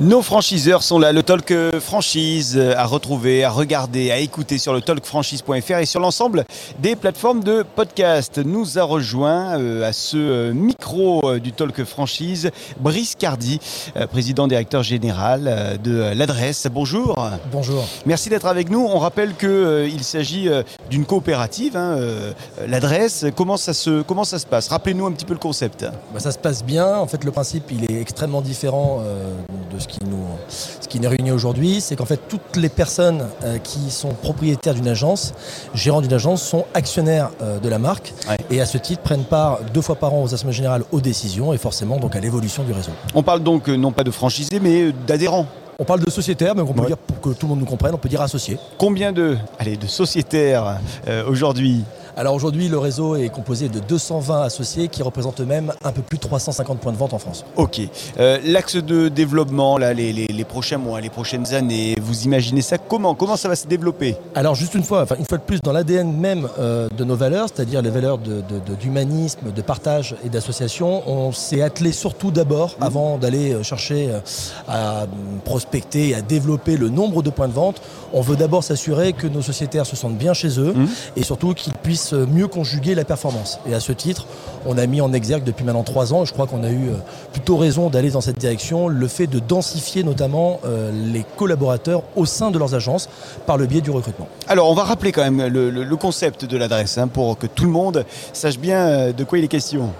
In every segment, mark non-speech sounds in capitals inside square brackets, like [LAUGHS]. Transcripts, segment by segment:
Nos franchiseurs sont là, le Talk Franchise à retrouver, à regarder, à écouter sur le talkfranchise.fr et sur l'ensemble des plateformes de podcast. Nous a rejoint euh, à ce euh, micro euh, du Talk Franchise Brice Cardi, président directeur général de l'adresse. Bonjour. Bonjour. Merci d'être avec nous. On rappelle qu'il s'agit d'une coopérative, hein, l'adresse. Comment, ça se, comment ça se passe? Rappelez-nous un petit peu le concept. Bah, ça se passe bien. En fait, le principe, il est extrêmement différent de ce qui nous, ce qui nous réunit aujourd'hui, c'est qu'en fait toutes les personnes euh, qui sont propriétaires d'une agence, gérants d'une agence, sont actionnaires euh, de la marque et à ce titre prennent part deux fois par an aux assemblées générales aux décisions et forcément donc à l'évolution du réseau. On parle donc euh, non pas de franchisés mais d'adhérents. On parle de sociétaires, mais on peut dire, pour que tout le monde nous comprenne, on peut dire associés. Combien de, allez, de sociétaires aujourd'hui? Alors aujourd'hui, le réseau est composé de 220 associés qui représentent eux-mêmes un peu plus de 350 points de vente en France. Ok. Euh, l'axe de développement, là, les, prochains mois, les prochaines années, vous imaginez ça comment? Comment ça va se développer? Alors juste une fois, enfin une fois de plus, dans l'ADN même euh, de nos valeurs, c'est-à-dire les valeurs d'humanisme, de, partage et d'association, on s'est attelé surtout d'abord, mmh. avant d'aller euh, chercher à prospecter et à développer le nombre de points de vente, on veut d'abord s'assurer que nos sociétaires se sentent bien chez eux mmh. et surtout qu'ils puissent mieux conjuguer la performance. Et à ce titre, on a mis en exergue depuis maintenant trois ans, je crois qu'on a eu euh, plutôt raison d'aller dans cette direction, le fait de densifier notamment euh, les collaborateurs au sein de leurs agences par le biais du recrutement. Alors on va rappeler quand même le, concept de l'adresse hein, pour que tout le monde sache bien euh, de quoi il est question.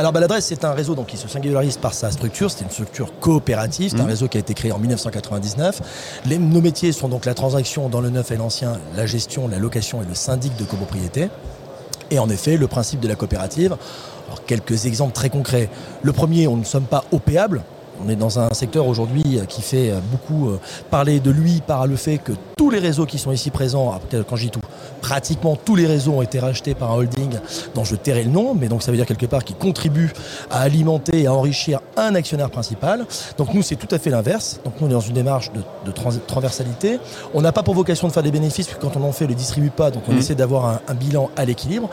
Alors bah, l'adresse c'est un réseau donc, qui se singularise par sa structure, c'est une structure coopérative, c'est un mmh. réseau qui a été créé en 1999. Les, nos métiers sont donc la transaction dans le neuf et l'ancien, la gestion, la location et le syndic de copropriété. Et en effet, le principe de la coopérative, alors quelques exemples très concrets. Le premier, on ne sommes pas opéables, on est dans un secteur aujourd'hui qui fait beaucoup euh, parler de lui par le fait que tous les réseaux qui sont ici présents, quand je dis tout, pratiquement tous les réseaux ont été rachetés par un holding dont je tairai le nom, mais donc ça veut dire quelque part qu'ils contribuent à alimenter et à enrichir un actionnaire principal. Donc nous, c'est tout à fait l'inverse. Donc nous, on est dans une démarche de, transversalité. On n'a pas pour vocation de faire des bénéfices, puisque quand on en fait, on ne le distribue pas, donc on mmh. essaie d'avoir un, bilan à l'équilibre.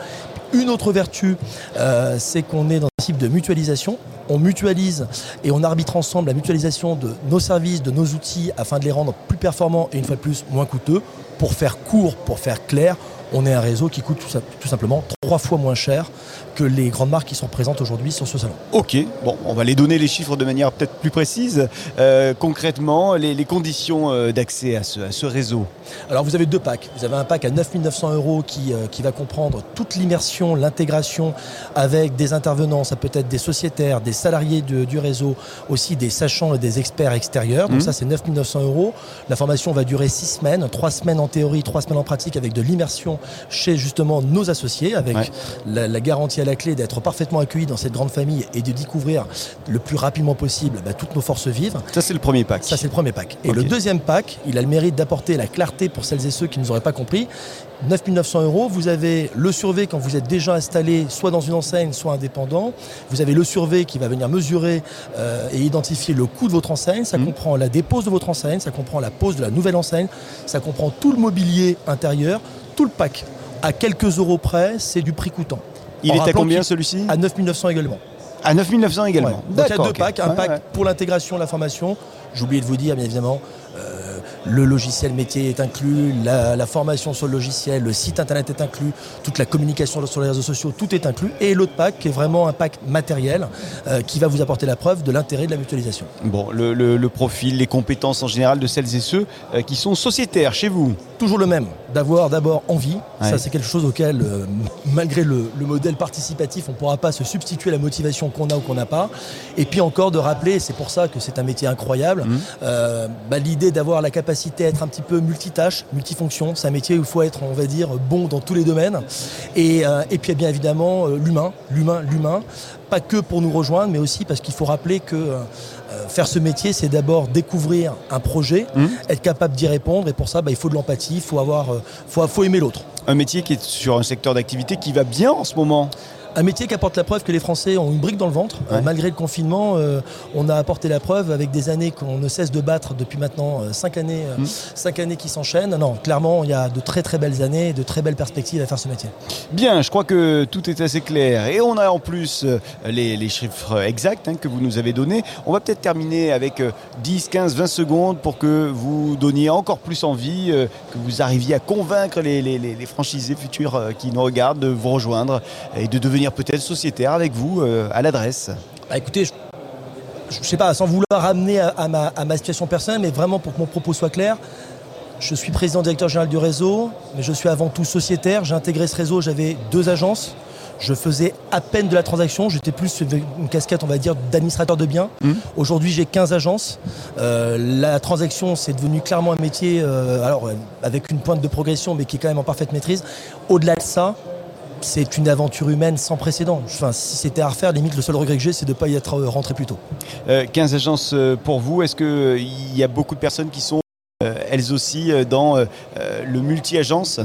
Une autre vertu, euh, c'est qu'on est dans un type de mutualisation on mutualise et on arbitre ensemble la mutualisation de nos services, de nos outils afin de les rendre plus performants et une fois de plus moins coûteux. Pour faire court, pour faire clair, on est un réseau qui coûte tout, simplement trois fois moins cher que les grandes marques qui sont présentes aujourd'hui sur ce salon. Ok, bon, on va les donner les chiffres de manière peut-être plus précise. Euh, concrètement, les, conditions euh, d'accès à ce, réseau Alors vous avez deux packs. Vous avez un pack à 9 900 euros qui, euh, qui va comprendre toute l'immersion, l'intégration avec des intervenants, ça peut être des sociétaires, des salariés du réseau, aussi des sachants et des experts extérieurs. Donc mmh. ça c'est 9 900 euros. La formation va durer six semaines, trois semaines en théorie, trois semaines en pratique avec de l'immersion chez justement nos associés, avec la, garantie à la clé d'être parfaitement accueillis dans cette grande famille et de découvrir le plus rapidement possible bah, toutes nos forces vives. Ça, c'est le premier pack. Ça, c'est le premier pack. Et le deuxième pack, il a le mérite d'apporter la clarté pour celles et ceux qui ne nous auraient pas compris. 9 900 euros, vous avez le survey quand vous êtes déjà installé, soit dans une enseigne, soit indépendant. Vous avez le survey qui va venir mesurer euh, et identifier le coût de votre enseigne. Ça mmh. comprend la dépose de votre enseigne, ça comprend la pose de la nouvelle enseigne, ça comprend tout le mobilier intérieur, tout le pack, à quelques euros près, c'est du prix coûtant. Il est à combien celui-ci? À 9900 également. À 9900 également. Donc il y a deux packs, un pack pour l'intégration, la formation. J'ai oublié de vous dire, bien évidemment, euh, le logiciel métier est inclus, la, formation sur le logiciel, le site internet est inclus, toute la communication sur les réseaux sociaux, tout est inclus. Et l'autre pack qui est vraiment un pack matériel euh, qui va vous apporter la preuve de l'intérêt de la mutualisation. Bon, le, profil, les compétences en général de celles et ceux euh, qui sont sociétaires chez vous Toujours le même, d'avoir d'abord envie. Ça, c'est quelque chose auquel, euh, [LAUGHS] malgré le, modèle participatif, on ne pourra pas se substituer à la motivation qu'on a ou qu'on n'a pas. Et puis encore de rappeler, c'est pour ça que c'est un métier incroyable, mmh. bah, l'idée d'avoir la capacité à être un petit peu multitâche, multifonction. C'est un métier où il faut être, on va dire, bon dans tous les domaines. Et, euh, et puis bien évidemment euh, l'humain, l'humain, l'humain. Pas que pour nous rejoindre, mais aussi parce qu'il faut rappeler que euh, faire ce métier, c'est d'abord découvrir un projet, mmh. être capable d'y répondre. Et pour ça, bah, il faut de l'empathie, il faut, avoir, faut, faut aimer l'autre. Un métier qui est sur un secteur d'activité qui va bien en ce moment Un métier qui apporte la preuve que les Français ont une brique dans le ventre. Ouais. Euh, malgré le confinement, euh, on a apporté la preuve avec des années qu'on ne cesse de battre depuis maintenant 5 années, euh, Mm. cinq années qui s'enchaînent. Non, clairement, il y a de très très belles années, de très belles perspectives à faire ce métier. Bien, je crois que tout est assez clair. Et on a en plus euh, les, les chiffres exacts hein, que vous nous avez donnés. On va peut-être terminer avec euh, 10, 15, 20 secondes pour que vous donniez encore plus envie, euh, que vous arriviez à convaincre les, les- les- les franchisés futurs euh, qui nous regardent de vous rejoindre et de devenir peut-être sociétaire avec vous euh, à l'adresse. Bah, écoutez, je, je sais pas, sans vouloir ramener à, à ma, à ma situation personnelle, mais vraiment pour que mon propos soit clair, je suis président directeur général du réseau, mais je suis avant tout sociétaire. J'ai intégré ce réseau, j'avais deux agences. Je faisais à peine de la transaction, j'étais plus une casquette, on va dire, d'administrateur de biens. Mhm. Aujourd'hui, j'ai 15 agences. Euh, la transaction, c'est devenu clairement un métier, euh, alors avec une pointe de progression, mais qui est quand même en parfaite maîtrise. Au-delà de ça, c'est une aventure humaine sans précédent. Enfin, si c'était à refaire, limite, le seul regret que j'ai, c'est de ne pas y être euh, rentré plus tôt. Euh, 15 agences euh, pour vous. Est-ce qu'il y a beaucoup de personnes qui sont euh, elles aussi euh, dans euh, euh, le multi-agence?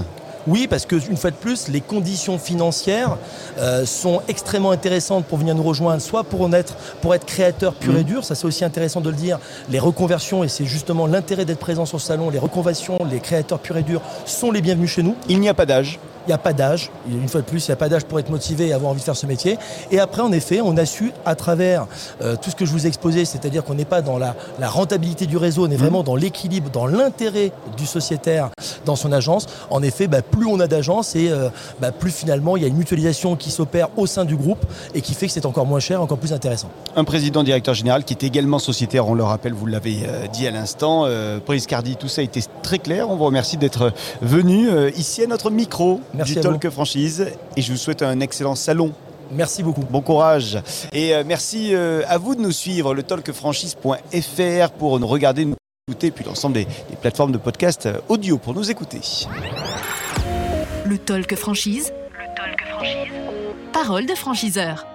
Oui, parce que une fois de plus, les conditions financières euh, sont extrêmement intéressantes pour venir nous rejoindre, soit pour en être, pour être créateur pur et dur, ça c'est aussi intéressant de le dire. Les reconversions, et c'est justement l'intérêt d'être présent sur le salon, les reconversions, les créateurs purs et durs sont les bienvenus chez nous. Il n'y a pas d'âge. Il n'y a pas d'âge. Une fois de plus, il n'y a pas d'âge pour être motivé et avoir envie de faire ce métier. Et après, en effet, on a su, à travers euh, tout ce que je vous ai exposé, c'est-à-dire qu'on n'est pas dans la, la rentabilité du réseau, on est vraiment dans l'équilibre, dans l'intérêt du sociétaire dans son agence. En effet, bah, plus on a d'agences et euh, bah, plus finalement il y a une mutualisation qui s'opère au sein du groupe et qui fait que c'est encore moins cher, encore plus intéressant. Un président directeur général qui est également sociétaire, on le rappelle, vous l'avez euh, dit à l'instant. Brice Cardi, tout ça a été très clair. On vous remercie d'être venu ici à notre micro Merci du à Talk Franchise. Et je vous souhaite un excellent salon. Merci beaucoup. Bon courage. Et euh, merci euh, à vous de nous suivre, le talkfranchise.fr pour nous regarder, nous écouter, puis l'ensemble des, des plateformes de podcast euh, audio pour nous écouter. Le talk franchise. Le talk franchise. Parole de franchiseur.